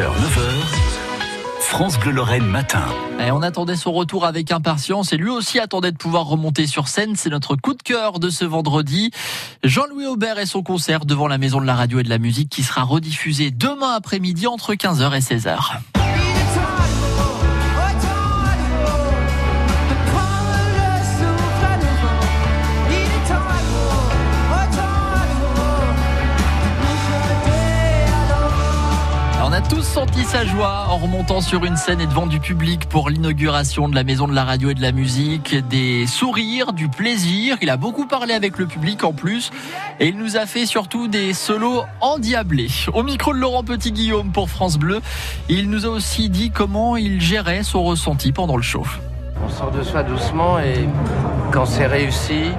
6h, 9h, France Bleu Lorraine matin. Et on attendait son retour avec impatience et lui aussi attendait de pouvoir remonter sur scène. C'est notre coup de cœur de ce vendredi. Jean-Louis Aubert et son concert devant la Maison de la Radio et de la Musique qui sera rediffusé demain après-midi entre 15h et 16h. On a tous senti sa joie en remontant sur une scène et devant du public pour l'inauguration de la Maison de la Radio et de la Musique. Des sourires, du plaisir. Il a beaucoup parlé avec le public en plus. Et il nous a fait surtout des solos endiablés. Au micro de Laurent Petit-Guillaume pour France Bleu, il nous a aussi dit comment il gérait son ressenti pendant le show. On sort de soi doucement et quand c'est réussi,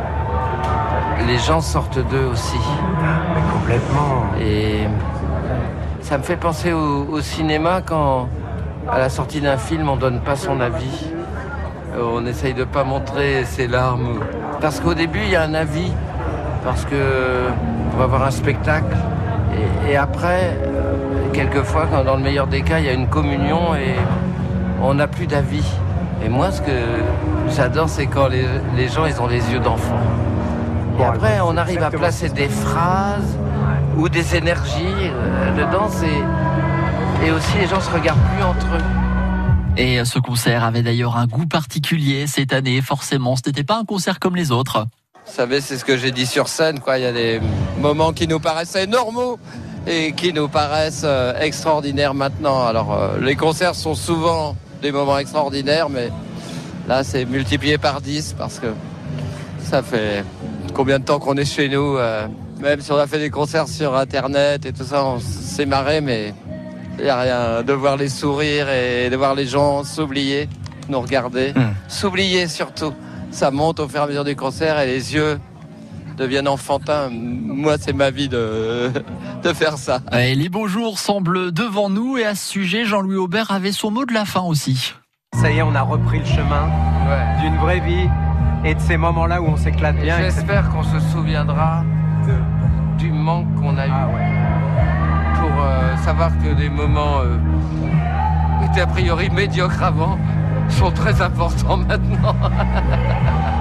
les gens sortent d'eux aussi. Mais complètement. Et ça me fait penser au, au cinéma quand, à la sortie d'un film, on donne pas son avis. Euh, On essaye de pas montrer ses larmes. Parce qu'au début, il y a un avis. Parce que on va voir un spectacle. Et, et après, quelquefois, quand dans le meilleur des cas, il y a une communion et on n'a plus d'avis. Et moi, ce que j'adore, c'est quand les, les gens, ils ont les yeux d'enfant. Et après, on arrive à placer des phrases ou des énergies euh, dedans. c'est- Et aussi, les gens se regardent plus entre eux. Et ce concert avait d'ailleurs un goût particulier cette année, forcément. Ce n'était pas un concert comme les autres. Vous savez, c'est ce que j'ai dit sur scène. Quoi. Il y a des moments qui nous paraissaient normaux et qui nous paraissent euh, extraordinaires maintenant. Alors, euh, les concerts sont souvent des moments extraordinaires, mais là, c'est multiplié par 10 parce que ça fait combien de temps qu'on est chez nous. euh, même si on a fait des concerts sur Internet et tout ça, on s'est marré, mais il n'y a rien de voir les sourires et de voir les gens s'oublier, nous regarder, Hmm. s'oublier surtout. Ça monte au fur et à mesure du concert et les yeux deviennent enfantins. Moi, c'est ma vie de, de faire ça. Et les beaux jours semblent devant nous et à ce sujet, Jean-Louis Aubert avait son mot de la fin aussi. Ça y est, on a repris le chemin d'une vraie vie et de ces moments-là où on s'éclate bien. J'espère qu'on se souviendra manque qu'on a eu Ah ouais. pour euh, savoir que des moments euh, étaient a priori médiocres avant sont très importants maintenant.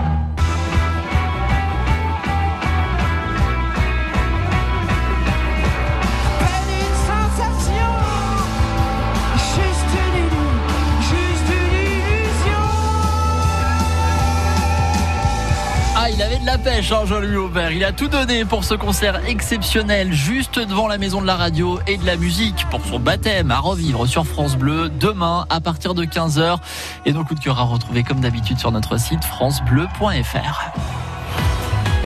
il avait de la pêche, hein, Jean-Louis Aubert. Il a tout donné pour ce concert exceptionnel, juste devant la maison de la radio et de la musique, pour son baptême à revivre sur France Bleu demain à partir de 15h. Et nos coups de cœur à retrouver comme d'habitude sur notre site francebleu.fr.